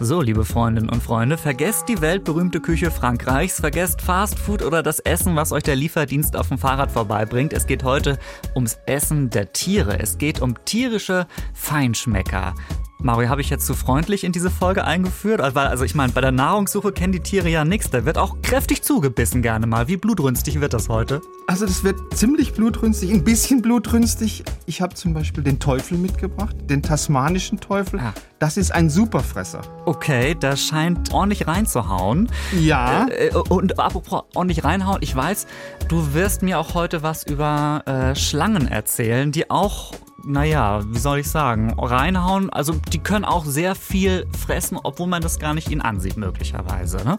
So, liebe Freundinnen und Freunde, vergesst die weltberühmte Küche Frankreichs, vergesst Fast Food oder das Essen, was euch der Lieferdienst auf dem Fahrrad vorbeibringt. Es geht heute ums Essen der Tiere. Es geht um tierische Feinschmecker. Mario, habe ich jetzt zu freundlich in diese Folge eingeführt? Also, also ich meine, bei der Nahrungssuche kennen die Tiere ja nichts. Da wird auch kräftig zugebissen gerne mal. Wie blutrünstig wird das heute? Also das wird ziemlich blutrünstig, ein bisschen blutrünstig. Ich habe zum Beispiel den Teufel mitgebracht, den tasmanischen Teufel. Ah. Das ist ein Superfresser. Okay, das scheint ordentlich reinzuhauen. Ja. Äh, und apropos ordentlich reinhauen, ich weiß, du wirst mir auch heute was über äh, Schlangen erzählen, die auch naja, wie soll ich sagen, reinhauen. Also die können auch sehr viel fressen, obwohl man das gar nicht ihnen ansieht, möglicherweise. Ne?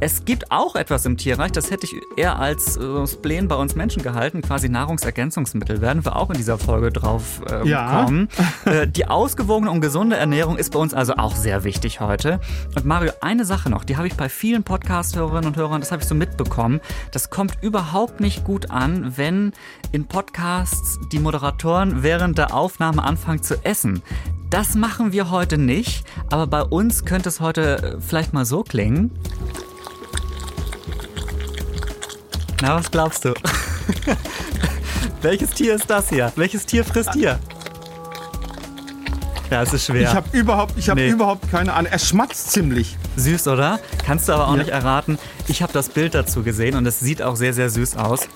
Es gibt auch etwas im Tierreich, das hätte ich eher als äh, Spleen bei uns Menschen gehalten, quasi Nahrungsergänzungsmittel. Werden wir auch in dieser Folge drauf äh, Ja. kommen. Äh, die ausgewogene und gesunde Ernährung ist bei uns also auch sehr wichtig heute. Und Mario, eine Sache noch, die habe ich bei vielen Podcast-Hörerinnen und Hörern, das habe ich so mitbekommen. Das kommt überhaupt nicht gut an, wenn in Podcasts die Moderatoren während der Aufnahme anfangen zu essen. Das machen wir heute nicht, aber bei uns könnte es heute äh, vielleicht mal so klingen. Na, was glaubst du? Welches Tier ist das hier? Welches Tier frisst hier? Ja, es ist schwer. Ich habe überhaupt, ich habe Nee. überhaupt keine Ahnung. Er schmatzt ziemlich. Süß, oder? Kannst du aber auch Ja. nicht erraten. Ich habe das Bild dazu gesehen und es sieht auch sehr, sehr süß aus.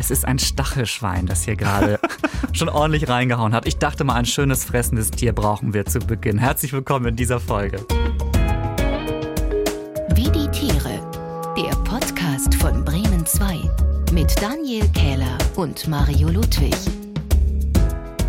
Es ist ein Stachelschwein, das hier gerade schon ordentlich reingehauen hat. Ich dachte mal, ein schönes fressendes Tier brauchen wir zu Beginn. Herzlich willkommen in dieser Folge. Wie die Tiere. Der Podcast von Bremen 2 mit Daniel Kähler und Mario Ludwig.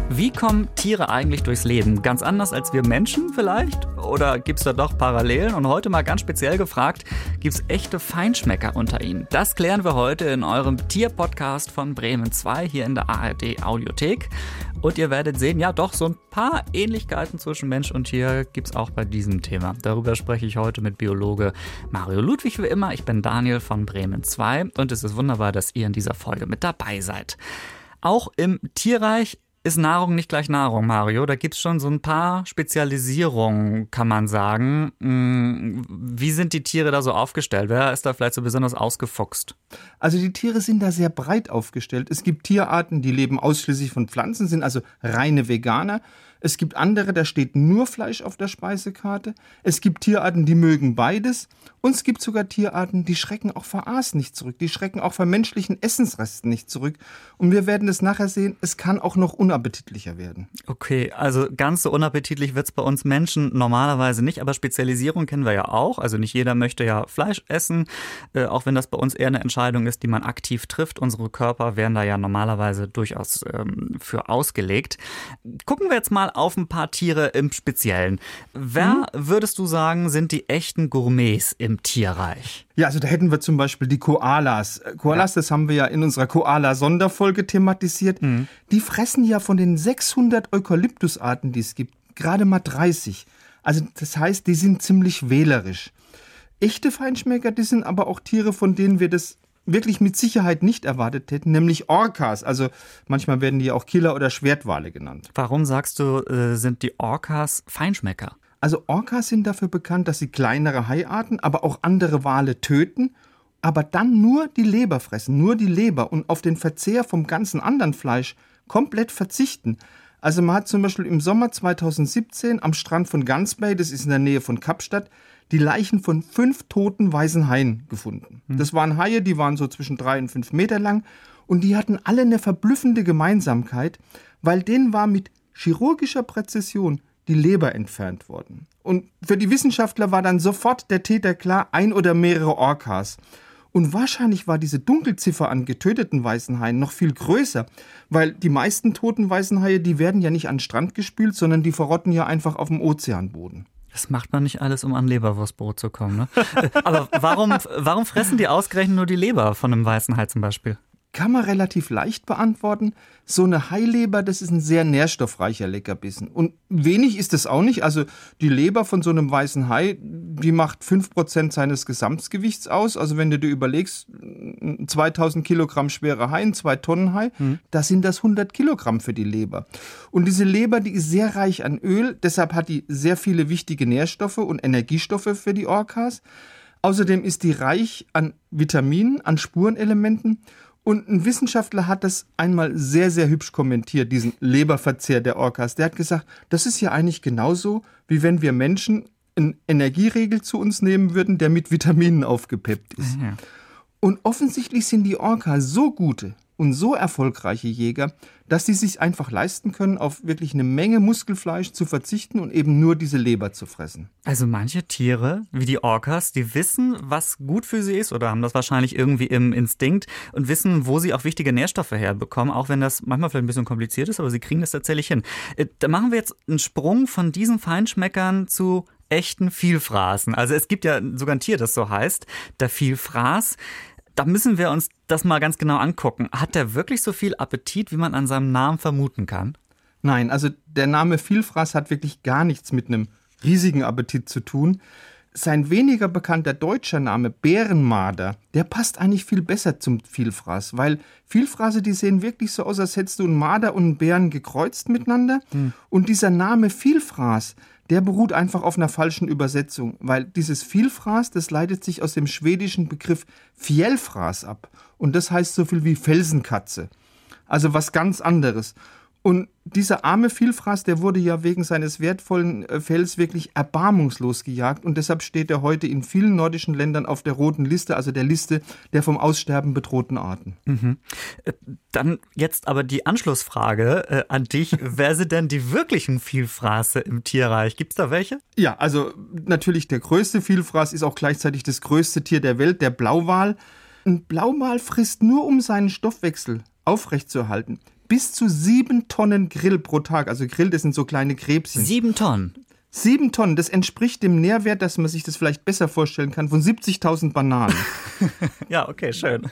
Wie kommen Tiere eigentlich durchs Leben? Ganz anders als wir Menschen vielleicht? Oder gibt es da doch Parallelen? Und heute mal ganz speziell gefragt, gibt es echte Feinschmecker unter ihnen? Das klären wir heute in eurem Tierpodcast von Bremen 2 hier in der ARD Audiothek. Und ihr werdet sehen, ja doch, so ein paar Ähnlichkeiten zwischen Mensch und Tier gibt es auch bei diesem Thema. Darüber spreche ich heute mit Biologe Mario Ludwig wie immer. Ich bin Daniel von Bremen 2 und es ist wunderbar, dass ihr in dieser Folge mit dabei seid. Auch im Tierreich ist Nahrung nicht gleich Nahrung, Mario. Da gibt's schon so ein paar Spezialisierungen, kann man sagen. Mm, Wie sind die Tiere da so aufgestellt? Wer ist da vielleicht so besonders ausgefuchst? Also die Tiere sind da sehr breit aufgestellt. Es gibt Tierarten, die leben ausschließlich von Pflanzen, sind also reine Veganer. Es gibt andere, da steht nur Fleisch auf der Speisekarte. Es gibt Tierarten, die mögen beides. Und es gibt sogar Tierarten, die schrecken auch vor Aas nicht zurück. Die schrecken auch vor menschlichen Essensresten nicht zurück. Und wir werden es nachher sehen, es kann auch noch unappetitlicher werden. Okay, also ganz so unappetitlich wird's bei uns Menschen normalerweise nicht, aber Spezialisierung kennen wir ja auch. Also nicht jeder möchte ja Fleisch essen, äh, auch wenn das bei uns eher eine Entscheidung ist, die man aktiv trifft. Unsere Körper werden da ja normalerweise durchaus ähm, für ausgelegt. Gucken wir jetzt mal auf ein paar Tiere im Speziellen. Wer würdest du sagen, sind die echten Gourmets im Tierreich? Ja, also da hätten wir zum Beispiel die Koalas. Äh, Koalas, das haben wir ja in unserer Koala-Sonderfolge thematisiert. Die fressen ja von den 600 Eukalyptusarten, die es gibt, gerade mal 30. Also das heißt, die sind ziemlich wählerisch. Echte Feinschmecker, die sind aber auch Tiere, von denen wir das wirklich mit Sicherheit nicht erwartet hätten, nämlich Orcas. Also manchmal werden die auch Killer- oder Schwertwale genannt. Warum sagst du, äh, sind die Orcas Feinschmecker? Also Orcas sind dafür bekannt, dass sie kleinere Haiarten, aber auch andere Wale töten, aber dann nur die Leber fressen, nur die Leber und auf den Verzehr vom ganzen anderen Fleisch komplett verzichten. Also man hat zum Beispiel im Sommer 2017 am Strand von Guns Bay, das ist in der Nähe von Kapstadt, die Leichen von fünf toten weißen Haien gefunden. Das waren Haie, die waren so zwischen drei und fünf Meter lang und die hatten alle eine verblüffende Gemeinsamkeit, weil denen war mit chirurgischer Präzision die Leber entfernt worden. Und für die Wissenschaftler war dann sofort der Täter klar, ein oder mehrere Orcas. Und wahrscheinlich war diese Dunkelziffer an getöteten weißen Haien noch viel größer, weil die meisten toten weißen Haie, die werden ja nicht an den Strand gespült, sondern die verrotten ja einfach auf dem Ozeanboden. Das macht man nicht alles, um an Leberwurstbrot zu kommen. Ne? Aber warum, warum fressen die ausgerechnet nur die Leber von einem weißen Hai zum Beispiel? Kann man relativ leicht beantworten. So eine Haileber, das ist ein sehr nährstoffreicher Leckerbissen. Und wenig ist es auch nicht. Also die Leber von so einem weißen Hai, die macht 5% seines Gesamtgewichts aus. Also wenn du dir überlegst, 2000 Kilogramm schwerer Hai, ein 2 Tonnen Hai, mhm. da sind das 100 Kilogramm für die Leber. Und diese Leber, die ist sehr reich an Öl. Deshalb hat die sehr viele wichtige Nährstoffe und Energiestoffe für die Orcas. Außerdem ist die reich an Vitaminen, an Spurenelementen und ein Wissenschaftler hat das einmal sehr, sehr hübsch kommentiert, diesen Leberverzehr der Orcas. Der hat gesagt, das ist ja eigentlich genauso, wie wenn wir Menschen einen Energieregel zu uns nehmen würden, der mit Vitaminen aufgepeppt ist. Ja. Und offensichtlich sind die Orcas so gute und so erfolgreiche Jäger, dass sie sich einfach leisten können, auf wirklich eine Menge Muskelfleisch zu verzichten und eben nur diese Leber zu fressen. Also manche Tiere, wie die Orcas, die wissen, was gut für sie ist oder haben das wahrscheinlich irgendwie im Instinkt und wissen, wo sie auch wichtige Nährstoffe herbekommen, auch wenn das manchmal vielleicht ein bisschen kompliziert ist, aber sie kriegen das tatsächlich hin. Äh, da machen wir jetzt einen Sprung von diesen Feinschmeckern zu echten Vielfraßen. Also es gibt ja sogar ein Tier, das so heißt, der Vielfraß da müssen wir uns das mal ganz genau angucken. Hat der wirklich so viel Appetit, wie man an seinem Namen vermuten kann? Nein, also der Name Vielfraß hat wirklich gar nichts mit einem riesigen Appetit zu tun. Sein weniger bekannter deutscher Name Bärenmarder, der passt eigentlich viel besser zum Vielfraß, weil Vielfraße, die sehen wirklich so aus, als hättest du einen Marder und einen Bären gekreuzt miteinander. Hm. Und dieser Name Vielfraß, der beruht einfach auf einer falschen Übersetzung, weil dieses Vielfraß, das leitet sich aus dem schwedischen Begriff Fjellfraß ab. Und das heißt so viel wie Felsenkatze. Also was ganz anderes. Und dieser arme Vielfraß, der wurde ja wegen seines wertvollen äh, Fells wirklich erbarmungslos gejagt und deshalb steht er heute in vielen nordischen Ländern auf der roten Liste, also der Liste der vom Aussterben bedrohten Arten. Mhm. Äh, dann jetzt aber die Anschlussfrage äh, an dich. Wer sind denn die wirklichen Vielfraße im Tierreich? Gibt es da welche? Ja, also natürlich der größte Vielfraß ist auch gleichzeitig das größte Tier der Welt, der Blauwal. Ein Blauwal frisst nur um seinen Stoffwechsel aufrechtzuerhalten bis zu sieben Tonnen Grill pro Tag. Also Grill, das sind so kleine Krebschen. Sieben Tonnen? Sieben Tonnen, das entspricht dem Nährwert, dass man sich das vielleicht besser vorstellen kann, von 70.000 Bananen. ja, okay, schön.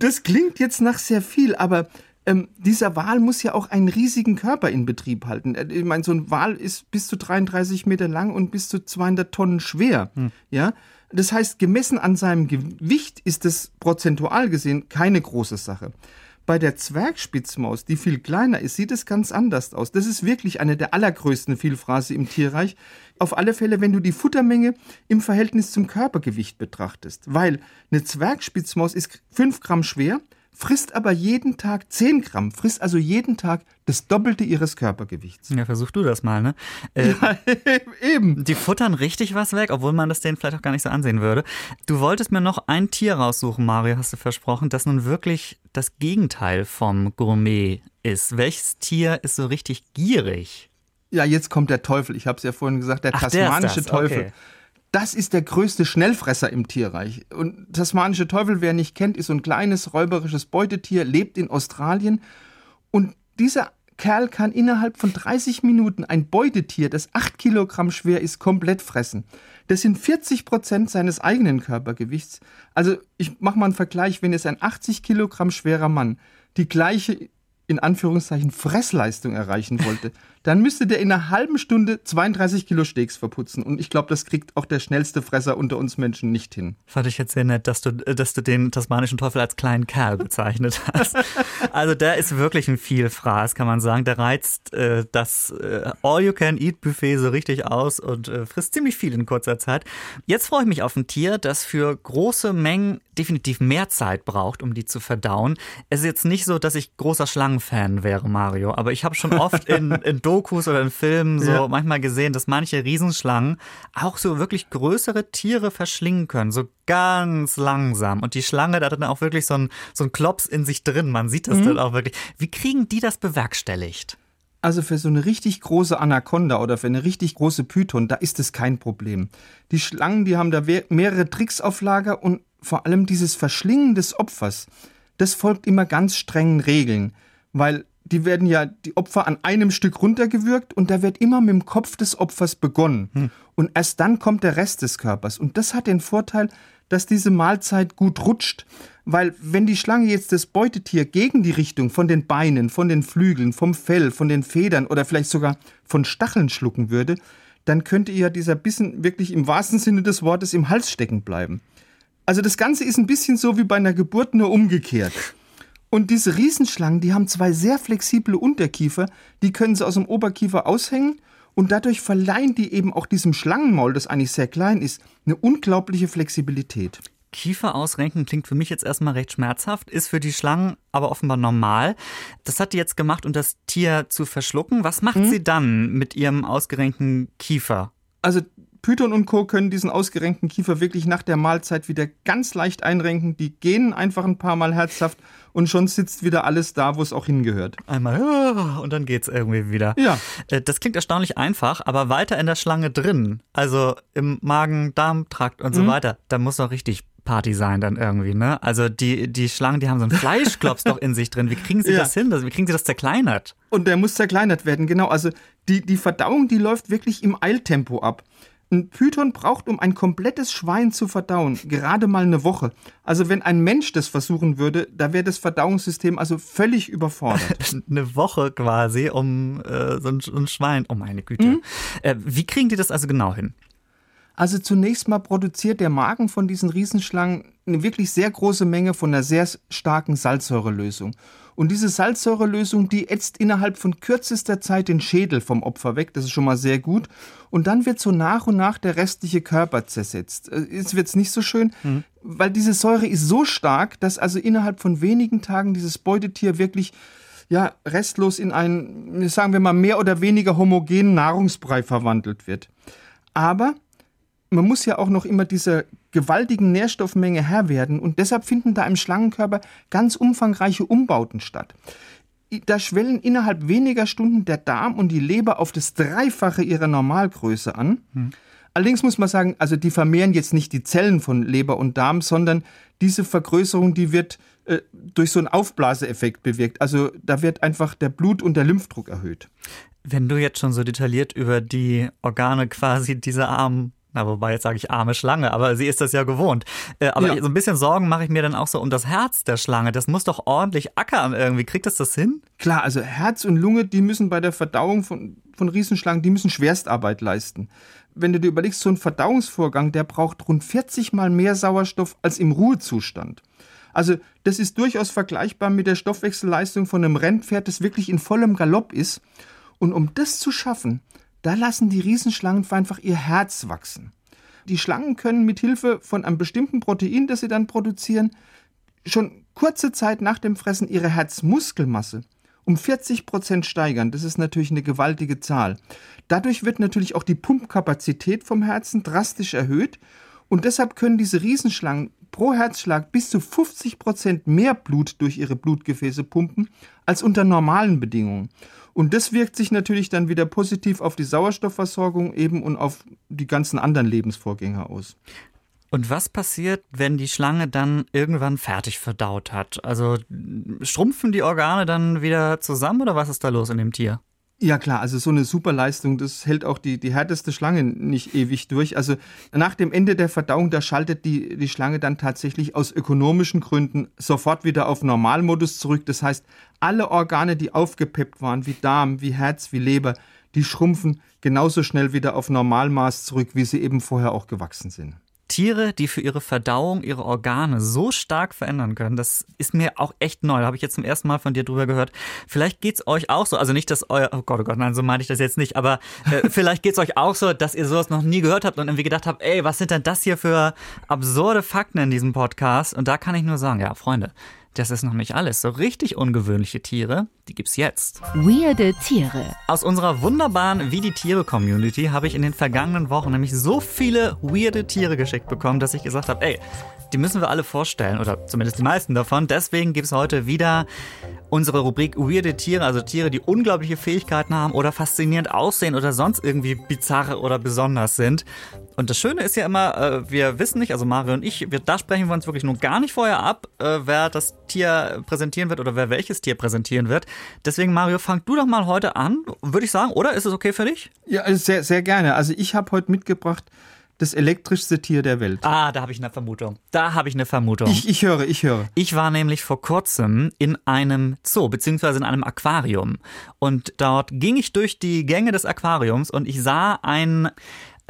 Das klingt jetzt nach sehr viel, aber ähm, dieser Wal muss ja auch einen riesigen Körper in Betrieb halten. Äh, ich meine, so ein Wal ist bis zu 33 Meter lang und bis zu 200 Tonnen schwer. Hm. Ja, das heißt, gemessen an seinem Gewicht ist es prozentual gesehen keine große Sache. Bei der Zwergspitzmaus, die viel kleiner ist, sieht es ganz anders aus. Das ist wirklich eine der allergrößten Vielfraße im Tierreich. Auf alle Fälle, wenn du die Futtermenge im Verhältnis zum Körpergewicht betrachtest. Weil eine Zwergspitzmaus ist 5 Gramm schwer, frisst aber jeden Tag 10 Gramm, frisst also jeden Tag das Doppelte ihres Körpergewichts. Ja, versuch du das mal, ne? Äh, ja, eben. Die futtern richtig was weg, obwohl man das denen vielleicht auch gar nicht so ansehen würde. Du wolltest mir noch ein Tier raussuchen, Mario, hast du versprochen, das nun wirklich das Gegenteil vom Gourmet ist. Welches Tier ist so richtig gierig? Ja, jetzt kommt der Teufel. Ich habe es ja vorhin gesagt, der Ach, tasmanische der Teufel. Okay. Das ist der größte Schnellfresser im Tierreich. Und tasmanische Teufel, wer nicht kennt, ist so ein kleines räuberisches Beutetier, lebt in Australien. Und dieser Kerl kann innerhalb von 30 Minuten ein Beutetier, das 8 Kilogramm schwer ist, komplett fressen. Das sind 40 Prozent seines eigenen Körpergewichts. Also ich mache mal einen Vergleich, wenn es ein 80 Kilogramm schwerer Mann die gleiche in Anführungszeichen Fressleistung erreichen wollte, dann müsste der in einer halben Stunde 32 Kilo Steaks verputzen. Und ich glaube, das kriegt auch der schnellste Fresser unter uns Menschen nicht hin. Fand ich jetzt sehr nett, dass du, dass du den tasmanischen Teufel als kleinen Kerl bezeichnet hast. also der ist wirklich ein Vielfraß, kann man sagen. Der reizt äh, das äh, All-You-Can-Eat-Buffet so richtig aus und äh, frisst ziemlich viel in kurzer Zeit. Jetzt freue ich mich auf ein Tier, das für große Mengen definitiv mehr Zeit braucht, um die zu verdauen. Es ist jetzt nicht so, dass ich großer Schlangenfan wäre, Mario, aber ich habe schon oft in, in Dokus oder in Filmen so ja. manchmal gesehen, dass manche Riesenschlangen auch so wirklich größere Tiere verschlingen können, so ganz langsam. Und die Schlange, da hat dann auch wirklich so ein, so ein Klops in sich drin. Man sieht das mhm. dann auch wirklich. Wie kriegen die das bewerkstelligt? Also für so eine richtig große Anaconda oder für eine richtig große Python, da ist es kein Problem. Die Schlangen, die haben da mehrere Tricks auf Lager und vor allem dieses Verschlingen des Opfers, das folgt immer ganz strengen Regeln, weil die werden ja die Opfer an einem Stück runtergewürgt und da wird immer mit dem Kopf des Opfers begonnen. Hm. Und erst dann kommt der Rest des Körpers. Und das hat den Vorteil, dass diese Mahlzeit gut rutscht. Weil wenn die Schlange jetzt das Beutetier gegen die Richtung von den Beinen, von den Flügeln, vom Fell, von den Federn oder vielleicht sogar von Stacheln schlucken würde, dann könnte ihr dieser Bissen wirklich im wahrsten Sinne des Wortes im Hals stecken bleiben. Also das Ganze ist ein bisschen so wie bei einer Geburt nur umgekehrt. Und diese Riesenschlangen, die haben zwei sehr flexible Unterkiefer, die können sie aus dem Oberkiefer aushängen und dadurch verleihen die eben auch diesem Schlangenmaul, das eigentlich sehr klein ist, eine unglaubliche Flexibilität. Kiefer ausrenken klingt für mich jetzt erstmal recht schmerzhaft, ist für die Schlangen aber offenbar normal. Das hat die jetzt gemacht, um das Tier zu verschlucken. Was macht hm? sie dann mit ihrem ausgerenkten Kiefer? Also Python und Co. können diesen ausgerenkten Kiefer wirklich nach der Mahlzeit wieder ganz leicht einrenken. Die gehen einfach ein paar Mal herzhaft und schon sitzt wieder alles da, wo es auch hingehört. Einmal ah, und dann geht's irgendwie wieder. Ja. Äh, das klingt erstaunlich einfach, aber weiter in der Schlange drin, also im Magen-Darm-Trakt und so mhm. weiter, da muss doch richtig Party sein dann irgendwie, ne? Also die, die Schlangen, die haben so einen Fleischklops doch in sich drin. Wie kriegen sie ja. das hin? Wie kriegen sie das zerkleinert? Und der muss zerkleinert werden, genau. Also die, die Verdauung, die läuft wirklich im Eiltempo ab. Ein Python braucht, um ein komplettes Schwein zu verdauen, gerade mal eine Woche. Also wenn ein Mensch das versuchen würde, da wäre das Verdauungssystem also völlig überfordert. eine Woche quasi, um äh, so, ein, Schwein. Oh meine Güte. Mhm. Äh, wie kriegen die das also genau hin? Also zunächst mal produziert der Magen von diesen Riesenschlangen eine wirklich sehr große Menge von einer sehr starken Salzsäurelösung. Und diese Salzsäurelösung, die ätzt innerhalb von kürzester Zeit den Schädel vom Opfer weg. Das ist schon mal sehr gut. Und dann wird so nach und nach der restliche Körper zersetzt. Äh, jetzt wird es nicht so schön, mhm. weil diese Säure ist so stark, dass also innerhalb von wenigen Tagen dieses Beutetier wirklich ja, restlos in einen, sagen wir mal, mehr oder weniger homogenen Nahrungsbrei verwandelt wird. Aber man muss ja auch noch immer dieser gewaltigen Nährstoffmenge Herr werden und deshalb finden da im Schlangenkörper ganz umfangreiche Umbauten statt. Da schwellen innerhalb weniger Stunden der Darm und die Leber auf das Dreifache ihrer Normalgröße an. Hm. Allerdings muss man sagen, also die vermehren jetzt nicht die Zellen von Leber und Darm, sondern diese Vergrößerung, die wird äh, durch so einen Aufblaseeffekt bewirkt. Also da wird einfach der Blut- und der Lymphdruck erhöht. Wenn du jetzt schon so detailliert über die Organe quasi dieser armen na, wobei jetzt sage ich arme Schlange, aber sie ist das ja gewohnt. Äh, aber ja. so ein bisschen Sorgen mache ich mir dann auch so um das Herz der Schlange. Das muss doch ordentlich ackern irgendwie. Kriegt das das hin? Klar, also Herz und Lunge, die müssen bei der Verdauung von, von Riesenschlangen, die müssen Schwerstarbeit leisten. Wenn du dir überlegst, so ein Verdauungsvorgang, der braucht rund 40 mal mehr Sauerstoff als im Ruhezustand. Also das ist durchaus vergleichbar mit der Stoffwechselleistung von einem Rennpferd, das wirklich in vollem Galopp ist. Und um das zu schaffen, da lassen die Riesenschlangen einfach ihr Herz wachsen. Die Schlangen können mit Hilfe von einem bestimmten Protein, das sie dann produzieren, schon kurze Zeit nach dem Fressen ihre Herzmuskelmasse um 40 Prozent steigern. Das ist natürlich eine gewaltige Zahl. Dadurch wird natürlich auch die Pumpkapazität vom Herzen drastisch erhöht und deshalb können diese Riesenschlangen pro Herzschlag bis zu 50 Prozent mehr Blut durch ihre Blutgefäße pumpen als unter normalen Bedingungen. Und das wirkt sich natürlich dann wieder positiv auf die Sauerstoffversorgung eben und auf die ganzen anderen Lebensvorgänge aus. Und was passiert, wenn die Schlange dann irgendwann fertig verdaut hat? Also schrumpfen die Organe dann wieder zusammen oder was ist da los in dem Tier? Ja klar, also so eine Superleistung, das hält auch die, die härteste Schlange nicht ewig durch. Also nach dem Ende der Verdauung, da schaltet die, die Schlange dann tatsächlich aus ökonomischen Gründen sofort wieder auf Normalmodus zurück. Das heißt, alle Organe, die aufgepeppt waren, wie Darm, wie Herz, wie Leber, die schrumpfen genauso schnell wieder auf Normalmaß zurück, wie sie eben vorher auch gewachsen sind. Tiere, die für ihre Verdauung ihre Organe so stark verändern können, das ist mir auch echt neu. Da habe ich jetzt zum ersten Mal von dir drüber gehört. Vielleicht geht es euch auch so, also nicht, dass euer, oh Gott, oh Gott, nein, so meine ich das jetzt nicht, aber äh, vielleicht es euch auch so, dass ihr sowas noch nie gehört habt und irgendwie gedacht habt, ey, was sind denn das hier für absurde Fakten in diesem Podcast? Und da kann ich nur sagen, ja, Freunde, das ist noch nicht alles. So richtig ungewöhnliche Tiere, die gibt's jetzt. Weirde Tiere. Aus unserer wunderbaren Wie die Tiere Community habe ich in den vergangenen Wochen nämlich so viele weirde Tiere geschickt bekommen, dass ich gesagt habe, ey, die müssen wir alle vorstellen oder zumindest die meisten davon. Deswegen gibt's heute wieder unsere Rubrik Weirde Tiere, also Tiere, die unglaubliche Fähigkeiten haben oder faszinierend aussehen oder sonst irgendwie bizarre oder besonders sind. Und das Schöne ist ja immer, äh, wir wissen nicht, also Mario und ich, wir, da sprechen wir uns wirklich nur gar nicht vorher ab, äh, wer das Tier präsentieren wird oder wer welches Tier präsentieren wird. Deswegen, Mario, fang du doch mal heute an, würde ich sagen, oder? Ist es okay für dich? Ja, sehr, sehr gerne. Also ich habe heute mitgebracht das elektrischste Tier der Welt. Ah, da habe ich eine Vermutung. Da habe ich eine Vermutung. Ich, ich höre, ich höre. Ich war nämlich vor kurzem in einem Zoo, beziehungsweise in einem Aquarium. Und dort ging ich durch die Gänge des Aquariums und ich sah ein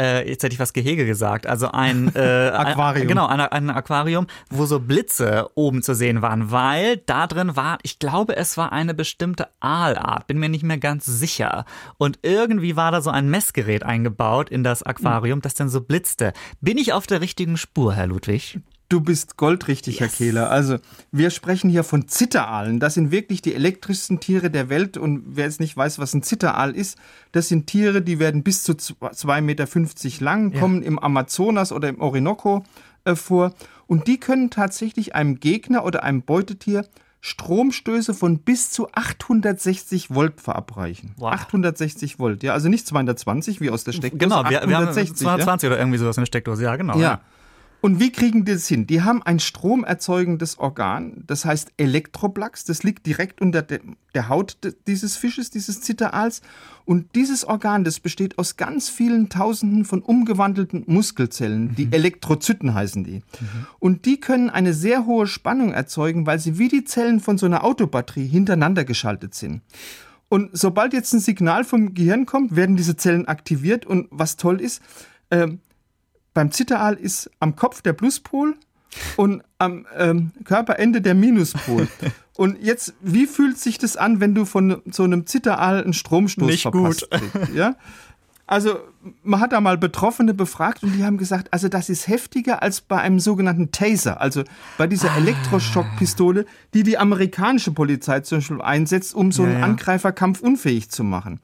äh, jetzt hätte ich was Gehege gesagt, also ein äh, Aquarium. Ein, genau, ein, ein Aquarium, wo so Blitze oben zu sehen waren, weil da drin war, ich glaube, es war eine bestimmte Aalart, bin mir nicht mehr ganz sicher. Und irgendwie war da so ein Messgerät eingebaut in das Aquarium, das dann so blitzte. Bin ich auf der richtigen Spur, Herr Ludwig? Du bist goldrichtig, Herr Kehler. Also, wir sprechen hier von Zitteraalen. Das sind wirklich die elektrischsten Tiere der Welt. Und wer jetzt nicht weiß, was ein Zitteraal ist, das sind Tiere, die werden bis zu 2,50 Meter lang, kommen im Amazonas oder im Orinoco äh, vor. Und die können tatsächlich einem Gegner oder einem Beutetier Stromstöße von bis zu 860 Volt verabreichen. Wow. 860 Volt, ja, also nicht 220 wie aus der Steckdose. Genau, wir, wir haben 860, 220 oder irgendwie sowas in der Steckdose, ja, genau. ja. Und wie kriegen die das hin? Die haben ein stromerzeugendes Organ, das heißt Elektroplax, das liegt direkt unter de, der Haut dieses Fisches, dieses Zitteraals. Und dieses Organ, das besteht aus ganz vielen Tausenden von umgewandelten Muskelzellen, die Elektrozyten heißen die. Und die können eine sehr hohe Spannung erzeugen, weil sie wie die Zellen von so einer Autobatterie hintereinander geschaltet sind. Und sobald jetzt ein Signal vom Gehirn kommt, werden diese Zellen aktiviert. Und was toll ist, ähm, beim Zitteraal ist am Kopf der Pluspol und am ähm, Körperende der Minuspol. Und jetzt, wie fühlt sich das an, wenn du von so einem Zitteraal einen Stromstoß Nicht verpasst? gut. kriegst, Ja? Also, man hat da mal Betroffene befragt und die haben gesagt, also das ist heftiger als bei einem sogenannten Taser, also bei dieser Ah. Elektroschockpistole, die die amerikanische Polizei zum Beispiel einsetzt, um so einen ja. Angreiferkampf unfähig zu machen.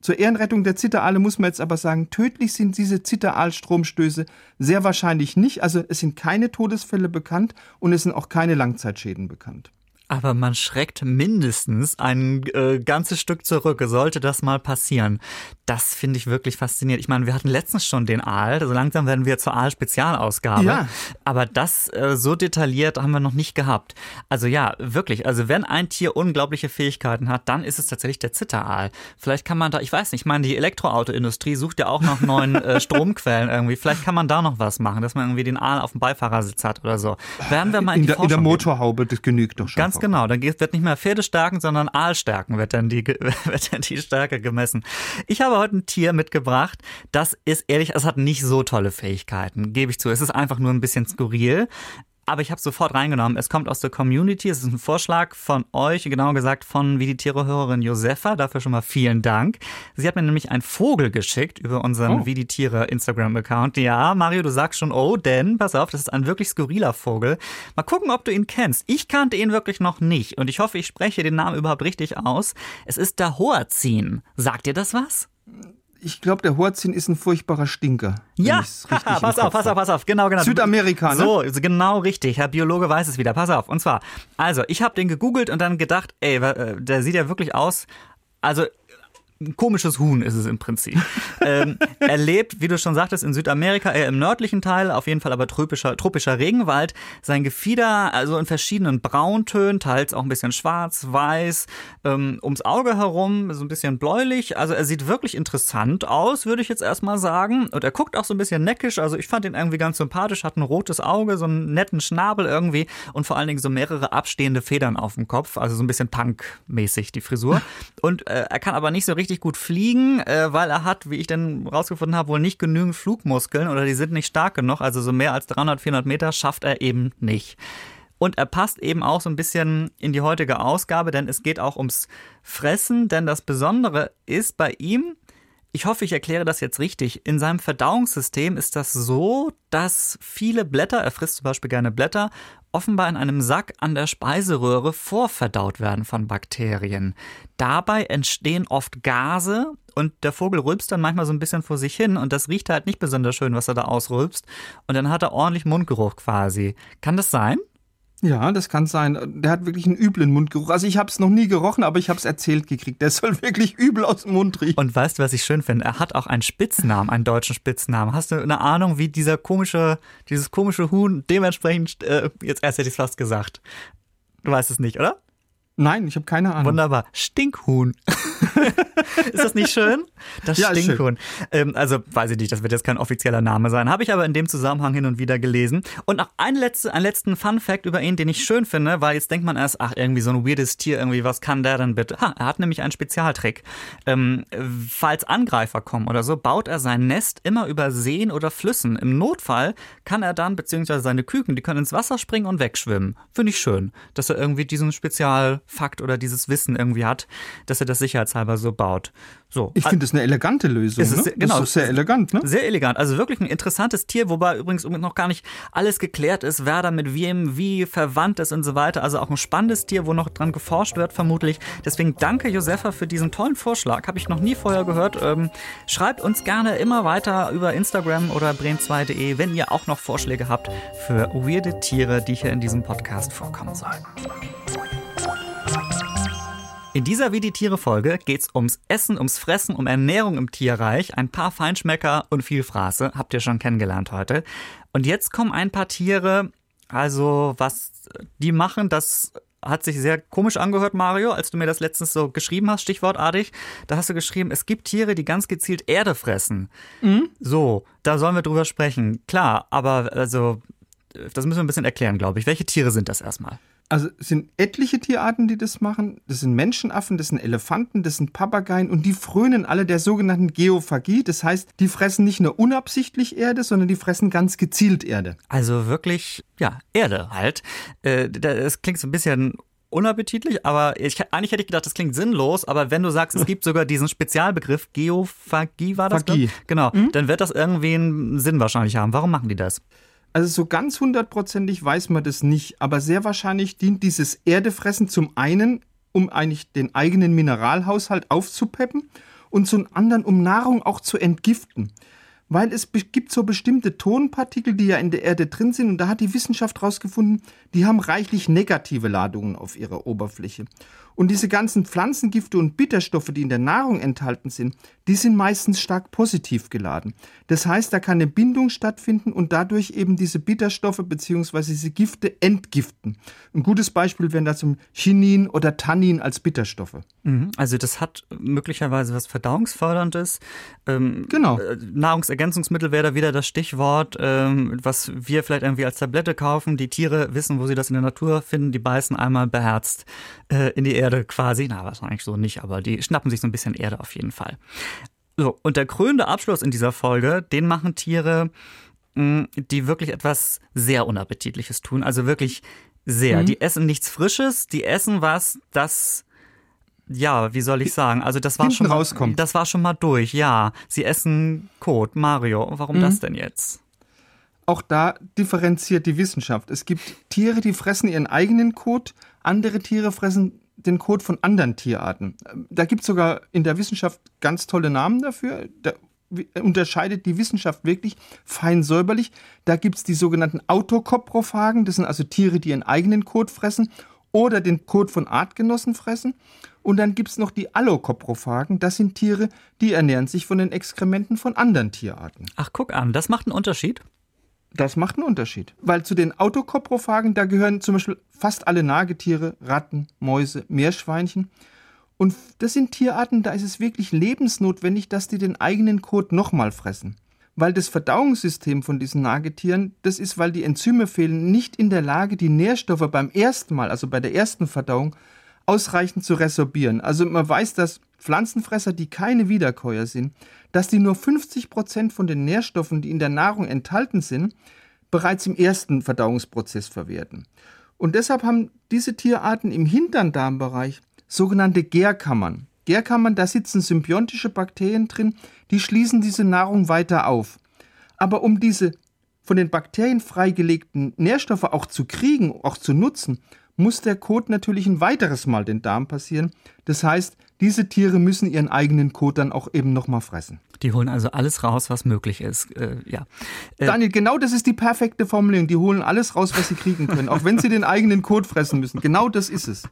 Zur Ehrenrettung der Zitteraale muss man jetzt aber sagen, tödlich sind diese Zitteraalstromstöße sehr wahrscheinlich nicht. Also es sind keine Todesfälle bekannt und es sind auch keine Langzeitschäden bekannt. Aber man schreckt mindestens ein äh, ganzes Stück zurück, sollte das mal passieren. Das finde ich wirklich faszinierend. Ich meine, wir hatten letztens schon den Aal, so langsam werden wir zur Aal-Spezialausgabe. Ja. Aber das äh, so detailliert haben wir noch nicht gehabt. Also ja, wirklich, also wenn ein Tier unglaubliche Fähigkeiten hat, dann ist es tatsächlich der Zitteraal. Vielleicht kann man da, ich weiß nicht, ich meine, die Elektroautoindustrie sucht ja auch nach neuen äh, Stromquellen irgendwie. Vielleicht kann man da noch was machen, dass man irgendwie den Aal auf dem Beifahrersitz hat oder so. Werden wir mal in, In die der, in der. Motorhaube, das genügt doch schon. Ganz genau, dann wird nicht mehr Pferdestärken, sondern Aalstärken wird dann, die, wird dann die Stärke gemessen. Ich habe heute ein Tier mitgebracht, das ist ehrlich, es hat nicht so tolle Fähigkeiten, gebe ich zu. Es ist einfach nur ein bisschen skurril. Aber ich habe sofort reingenommen. Es kommt aus der Community. Es ist ein Vorschlag von euch, genauer gesagt von wie die Tiere-Hörerin Josefa. Dafür schon mal vielen Dank. Sie hat mir nämlich einen Vogel geschickt über unseren Oh. Wie die Tiere Instagram-Account. Ja, Mario, du sagst schon, oh, denn, pass auf, das ist ein wirklich skurriler Vogel. Mal gucken, ob du ihn kennst. Ich kannte ihn wirklich noch nicht und ich hoffe, ich spreche den Namen überhaupt richtig aus. Es ist der Hoazin. Sagt dir das was? Ich glaube, der Hoazin ist ein furchtbarer Stinker. Ja, Haha, pass Kopf auf, pass auf, pass auf, genau, genau. Südamerika, ne? So, genau richtig. Herr Biologe weiß es wieder. Pass auf. Und zwar, also, ich habe den gegoogelt und dann gedacht, ey, äh, der sieht ja wirklich aus, also ein komisches Huhn ist es im Prinzip. ähm, er lebt, wie du schon sagtest, in Südamerika, eher im nördlichen Teil, auf jeden Fall aber tropischer, tropischer Regenwald. Sein Gefieder, also in verschiedenen Brauntönen, teils auch ein bisschen schwarz, weiß, ähm, ums Auge herum, so ein bisschen bläulich. Also er sieht wirklich interessant aus, würde ich jetzt erstmal sagen. Und er guckt auch so ein bisschen neckisch. Also ich fand ihn irgendwie ganz sympathisch, hat ein rotes Auge, so einen netten Schnabel irgendwie und vor allen Dingen so mehrere abstehende Federn auf dem Kopf. Also so ein bisschen Punk-mäßig die Frisur. Und äh, er kann aber nicht so richtig gut fliegen, äh, weil er hat, wie ich dann rausgefunden habe, wohl nicht genügend Flugmuskeln oder die sind nicht stark genug. Also so mehr als 300, 400 Meter schafft er eben nicht. Und er passt eben auch so ein bisschen in die heutige Ausgabe, denn es geht auch ums Fressen. Denn das Besondere ist bei ihm, ich hoffe, ich erkläre das jetzt richtig. In seinem Verdauungssystem ist das so, dass viele Blätter, er frisst zum Beispiel gerne Blätter, offenbar in einem Sack an der Speiseröhre vorverdaut werden von Bakterien. Dabei entstehen oft Gase und der Vogel rülpst dann manchmal so ein bisschen vor sich hin und das riecht halt nicht besonders schön, was er da ausrülpst. Und dann hat er ordentlich Mundgeruch quasi. Kann das sein? Ja, das kann sein. Der hat wirklich einen üblen Mundgeruch. Also ich habe es noch nie gerochen, aber ich habe es erzählt gekriegt. Der soll wirklich übel aus dem Mund riechen. Und weißt du, was ich schön finde? Er hat auch einen Spitznamen, einen deutschen Spitznamen. Hast du eine Ahnung, wie dieser komische, dieses komische Huhn dementsprechend, äh, jetzt erst hätte ich es fast gesagt. Du weißt es nicht, oder? Nein, ich habe keine Ahnung. Wunderbar. Stinkhuhn. ist das nicht schön? Das Ja, Stinkhuhn. Ähm, also weiß ich nicht, das wird jetzt kein offizieller Name sein. Habe ich aber in dem Zusammenhang hin und wieder gelesen. Und noch ein letzte, einen letzten Fun Fact über ihn, den ich schön finde, weil jetzt denkt man erst, ach, irgendwie so ein weirdes Tier, irgendwie, was kann der denn bitte? Ha, er hat nämlich einen Spezialtrick. Ähm, falls Angreifer kommen oder so, baut er sein Nest immer über Seen oder Flüssen. Im Notfall kann er dann, beziehungsweise seine Küken, die können ins Wasser springen und wegschwimmen. Finde ich schön, dass er irgendwie diesen Spezialfakt oder dieses Wissen irgendwie hat, dass er das sicherheitshalber so baut. So. Ich finde das eine elegante Lösung. Es ist- ne? genau, das ist sehr es ist- elegant, ne? Sehr elegant. Also wirklich ein interessantes Tier, wobei übrigens noch gar nicht alles geklärt ist, wer da mit wem wie verwandt ist und so weiter. Also auch ein spannendes Tier, wo noch dran geforscht wird, vermutlich. Deswegen danke, Josefa, für diesen tollen Vorschlag. Habe ich noch nie vorher gehört. Ähm, schreibt uns gerne immer weiter über Instagram oder bremen2.de, wenn ihr auch noch Vorschläge habt für weirde Tiere, die hier in diesem Podcast vorkommen sollen. In dieser Wie die Tiere Folge geht's ums Essen, ums Fressen, um Ernährung im Tierreich. Ein paar Feinschmecker und viel Fraße habt ihr schon kennengelernt heute. Und jetzt kommen ein paar Tiere, also was die machen, das hat sich sehr komisch angehört, Mario, als du mir das letztens so geschrieben hast, stichwortartig. Da hast du geschrieben, es gibt Tiere, die ganz gezielt Erde fressen. So, da sollen wir drüber sprechen. Klar, aber also, das müssen wir ein bisschen erklären, glaube ich. Welche Tiere sind das erstmal? Also es sind etliche Tierarten, die das machen. Das sind Menschenaffen, das sind Elefanten, das sind Papageien und die frönen alle der sogenannten Geophagie. Das heißt, die fressen nicht nur unabsichtlich Erde, sondern die fressen ganz gezielt Erde. Also wirklich, ja, Erde halt. Äh, das klingt so ein bisschen unappetitlich, aber ich, eigentlich hätte ich gedacht, das klingt sinnlos, aber wenn du sagst, es gibt sogar diesen Spezialbegriff, Geophagie war das? Phagie. Genau, dann wird das irgendwie einen Sinn wahrscheinlich haben. Warum machen die das? Also so ganz hundertprozentig weiß man das nicht, aber sehr wahrscheinlich dient dieses Erdefressen zum einen, um eigentlich den eigenen Mineralhaushalt aufzupeppen und zum anderen, um Nahrung auch zu entgiften. Weil es gibt so bestimmte Tonpartikel, die ja in der Erde drin sind, und da hat die Wissenschaft herausgefunden, die haben reichlich negative Ladungen auf ihrer Oberfläche. Und diese ganzen Pflanzengifte und Bitterstoffe, die in der Nahrung enthalten sind, die sind meistens stark positiv geladen. Das heißt, da kann eine Bindung stattfinden und dadurch eben diese Bitterstoffe bzw. diese Gifte entgiften. Ein gutes Beispiel wären da zum Chinin oder Tannin als Bitterstoffe. Mhm. Also das hat möglicherweise was Verdauungsförderndes. Ähm, Genau. äh, Nahrungsergänzungsmittel wäre da wieder das Stichwort, ähm, was wir vielleicht irgendwie als Tablette kaufen. Die Tiere wissen, wo sie das in der Natur finden. Die beißen einmal beherzt äh, in die Erde quasi. Na, wahrscheinlich so nicht, aber die schnappen sich so ein bisschen Erde auf jeden Fall. So, und der krönende Abschluss in dieser Folge, den machen Tiere, mh, die wirklich etwas sehr Unappetitliches tun. Also wirklich sehr. Die essen nichts Frisches, die essen was, das ja, wie soll ich sagen? Also das war Hinten schon mal, rauskommt. das war schon mal durch. Ja, sie essen Kot, Mario. Warum das denn jetzt? Auch da differenziert die Wissenschaft. Es gibt Tiere, die fressen ihren eigenen Kot, andere Tiere fressen den Kot von anderen Tierarten. Ähm, Da gibt es sogar in der Wissenschaft ganz tolle Namen dafür. Da wi- unterscheidet die Wissenschaft wirklich fein säuberlich. Da gibt es die sogenannten Autokoprophagen, das sind also Tiere, die ihren eigenen Kot fressen oder den Kot von Artgenossen fressen. Und dann gibt es noch die Allokoprophagen, das sind Tiere, die ernähren sich von den Exkrementen von anderen Tierarten. Ach, guck an, das macht einen Unterschied. Das macht einen Unterschied. Weil zu den Autokoprophagen, da gehören zum Beispiel fast alle Nagetiere, Ratten, Mäuse, Meerschweinchen. Und das sind Tierarten, da ist es wirklich lebensnotwendig, dass die den eigenen Kot nochmal fressen. Weil das Verdauungssystem von diesen Nagetieren, das ist, weil die Enzyme fehlen, nicht in der Lage, die Nährstoffe beim ersten Mal, also bei der ersten Verdauung, ausreichend zu resorbieren. Also man weiß, dass Pflanzenfresser, die keine Wiederkäuer sind, dass die nur 50 Prozent von den Nährstoffen, die in der Nahrung enthalten sind, bereits im ersten Verdauungsprozess verwerten. Und deshalb haben diese Tierarten im hinteren Darmbereich sogenannte Gärkammern. Gärkammern, da sitzen symbiontische Bakterien drin, die schließen diese Nahrung weiter auf. Aber um diese von den Bakterien freigelegten Nährstoffe auch zu kriegen, auch zu nutzen, muss der Kot natürlich ein weiteres Mal den Darm passieren. Das heißt, diese Tiere müssen ihren eigenen Kot dann auch eben nochmal fressen. Die holen also alles raus, was möglich ist. Äh, ja. Äh, Daniel, genau das ist die perfekte Formulierung. Die holen alles raus, was sie kriegen können, auch wenn sie den eigenen Kot fressen müssen. Genau das ist es.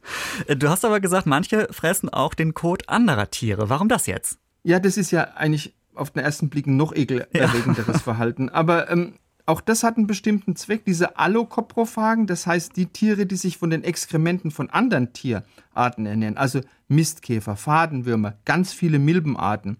Äh, Du hast aber gesagt, manche fressen auch den Kot anderer Tiere. Warum das jetzt? Ja, das ist ja eigentlich auf den ersten Blick ein noch ekelerregenderes Verhalten. Aber ähm, auch das hat einen bestimmten Zweck, diese Allokoprophagen, das heißt die Tiere, die sich von den Exkrementen von anderen Tierarten ernähren, also Mistkäfer, Fadenwürmer, ganz viele Milbenarten,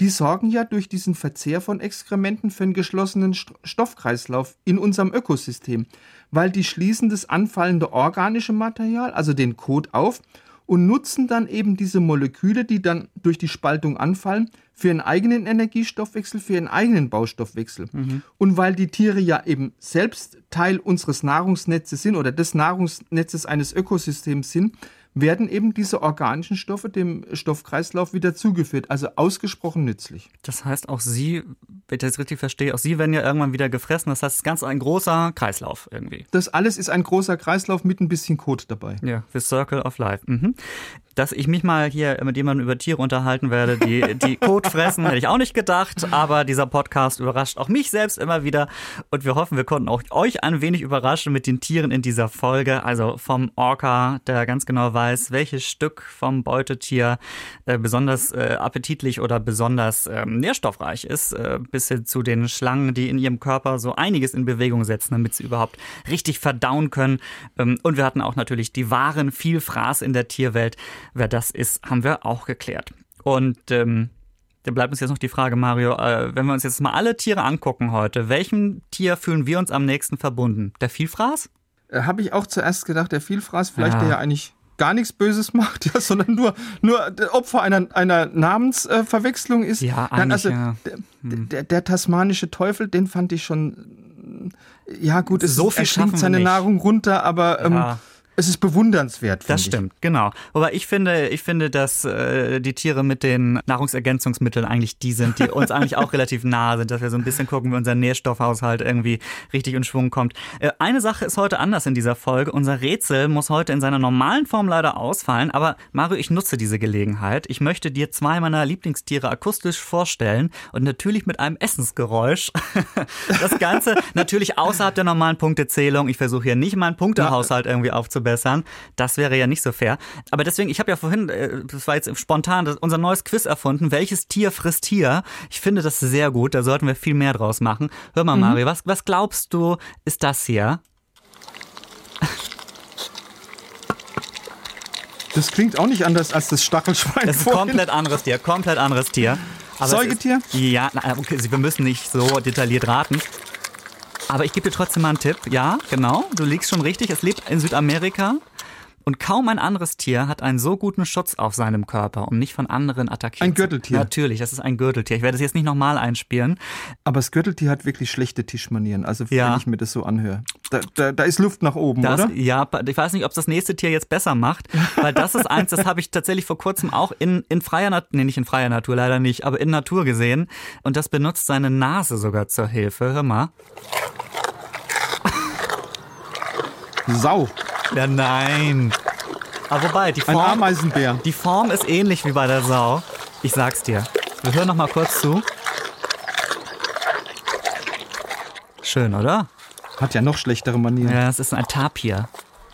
die sorgen ja durch diesen Verzehr von Exkrementen für einen geschlossenen Stoffkreislauf in unserem Ökosystem, weil die schließen das anfallende organische Material, also den Kot, auf und nutzen dann eben diese Moleküle, die dann durch die Spaltung anfallen, für ihren eigenen Energiestoffwechsel, für ihren eigenen Baustoffwechsel. Mhm. Und weil die Tiere ja eben selbst Teil unseres Nahrungsnetzes sind oder des Nahrungsnetzes eines Ökosystems sind, werden eben diese organischen Stoffe dem Stoffkreislauf wieder zugeführt. Also ausgesprochen nützlich. Das heißt, auch Sie, wenn ich das richtig verstehe, auch Sie werden ja irgendwann wieder gefressen. Das heißt, es ist ganz ein großer Kreislauf irgendwie. Das alles ist ein großer Kreislauf mit ein bisschen Code dabei. Ja, the Circle of Life. Mhm dass ich mich mal hier mit jemandem über Tiere unterhalten werde, die, die Kot fressen, hätte ich auch nicht gedacht. Aber dieser Podcast überrascht auch mich selbst immer wieder. Und wir hoffen, wir konnten auch euch ein wenig überraschen mit den Tieren in dieser Folge. Also vom Orca, der ganz genau weiß, welches Stück vom Beutetier äh, besonders äh, appetitlich oder besonders äh, nährstoffreich ist, äh, bis hin zu den Schlangen, die in ihrem Körper so einiges in Bewegung setzen, damit sie überhaupt richtig verdauen können. Ähm, und wir hatten auch natürlich die wahren Vielfraß in der Tierwelt. Wer das ist, haben wir auch geklärt. Und ähm, da bleibt uns jetzt noch die Frage, Mario, äh, wenn wir uns jetzt mal alle Tiere angucken heute, welchem Tier fühlen wir uns am nächsten verbunden? Der Vielfraß? Äh, Habe ich auch zuerst gedacht, der Vielfraß, vielleicht ja. der ja eigentlich gar nichts Böses macht, ja, sondern nur, nur Opfer einer, einer Namensverwechslung ist. Ja, Nein, also ja. Hm. Der, der, tasmanische Teufel, den fand ich schon. Ja, gut, es so viel er schlingt seine Nahrung runter, aber ähm, ja es ist bewundernswert. Das stimmt, ich. genau. Aber ich finde, ich finde, dass äh, die Tiere mit den Nahrungsergänzungsmitteln eigentlich die sind, die uns eigentlich auch relativ nahe sind, dass wir so ein bisschen gucken, wie unser Nährstoffhaushalt irgendwie richtig in Schwung kommt. Äh, eine Sache ist heute anders in dieser Folge. Unser Rätsel muss heute in seiner normalen Form leider ausfallen. Aber Mario, ich nutze diese Gelegenheit. Ich möchte dir zwei meiner Lieblingstiere akustisch vorstellen und natürlich mit einem Essensgeräusch. das Ganze natürlich außerhalb der normalen Punktezählung. Ich versuche hier nicht meinen Punktehaushalt irgendwie aufzubauen verbessern. Das wäre ja nicht so fair. Aber deswegen, ich habe ja vorhin, äh, das war jetzt spontan, unser neues Quiz erfunden. Welches Tier frisst Tier? Ich finde das sehr gut. Da sollten wir viel mehr draus machen. Hör mal, mhm. Mario, was, was glaubst du, ist das hier? Das klingt auch nicht anders als das Stachelschwein. Das ist ein komplett anderes Tier, komplett anderes Tier. Aber Säugetier? Ist, ja, okay, wir müssen nicht so detailliert raten. Aber ich gebe dir trotzdem mal einen Tipp. Ja, genau, du liegst schon richtig. Es lebt in Südamerika. Und kaum ein anderes Tier hat einen so guten Schutz auf seinem Körper, um nicht von anderen attackiert Ein Gürteltier. Natürlich, das ist ein Gürteltier. Ich werde es jetzt nicht nochmal einspielen. Aber das Gürteltier hat wirklich schlechte Tischmanieren, also ja. wenn ich mir das so anhöre. Da, da, da ist Luft nach oben, das, oder? Ja, ich weiß nicht, ob es das nächste Tier jetzt besser macht, weil das ist eins, das habe ich tatsächlich vor kurzem auch in, in freier Natur, nee, nicht in freier Natur, leider nicht, aber in Natur gesehen. Und das benutzt seine Nase sogar zur Hilfe. Hör mal. Sau. Ja, nein. Aber wobei, die Form, Ein Ameisenbär. die Form ist ähnlich wie bei der Sau. Ich sag's dir. Wir hören noch mal kurz zu. Schön, oder? Hat ja noch schlechtere Manieren. Ja, es ist ein Tapir.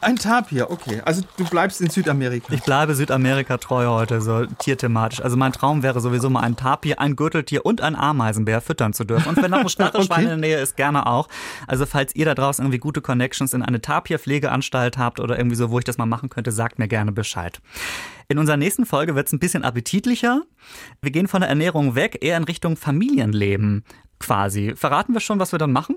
Ein Tapir, okay. Also du bleibst in Südamerika. Ich bleibe Südamerika treu heute, so tierthematisch. Also mein Traum wäre sowieso mal ein Tapir, ein Gürteltier und ein Ameisenbär füttern zu dürfen. Und wenn noch ein Stachelschwein okay. in der Nähe ist, gerne auch. Also falls ihr da draußen irgendwie gute Connections in eine Tapirpflegeanstalt habt oder irgendwie so, wo ich das mal machen könnte, sagt mir gerne Bescheid. In unserer nächsten Folge wird es ein bisschen appetitlicher. Wir gehen von der Ernährung weg, eher in Richtung Familienleben quasi. Verraten wir schon, was wir dann machen?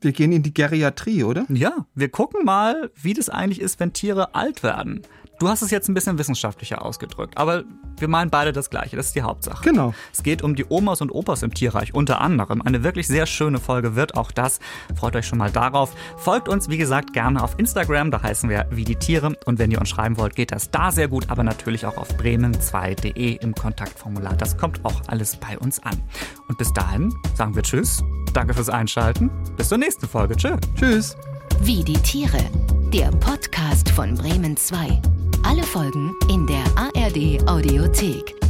Wir gehen in die Geriatrie, oder? Ja, wir gucken mal, wie das eigentlich ist, wenn Tiere alt werden. Du hast es jetzt ein bisschen wissenschaftlicher ausgedrückt, aber wir meinen beide das Gleiche, das ist die Hauptsache. Genau. Es geht um die Omas und Opas im Tierreich, unter anderem. Eine wirklich sehr schöne Folge wird auch das. Freut euch schon mal darauf. Folgt uns, wie gesagt, gerne auf Instagram, da heißen wir wie die Tiere. Und wenn ihr uns schreiben wollt, geht das da sehr gut, aber natürlich auch auf bremen2.de im Kontaktformular. Das kommt auch alles bei uns an. Und bis dahin sagen wir Tschüss. Danke fürs Einschalten. Bis zur nächsten Folge. Tschö. Tschüss. Wie die Tiere. Der Podcast von Bremen 2. Alle Folgen in der ARD Audiothek.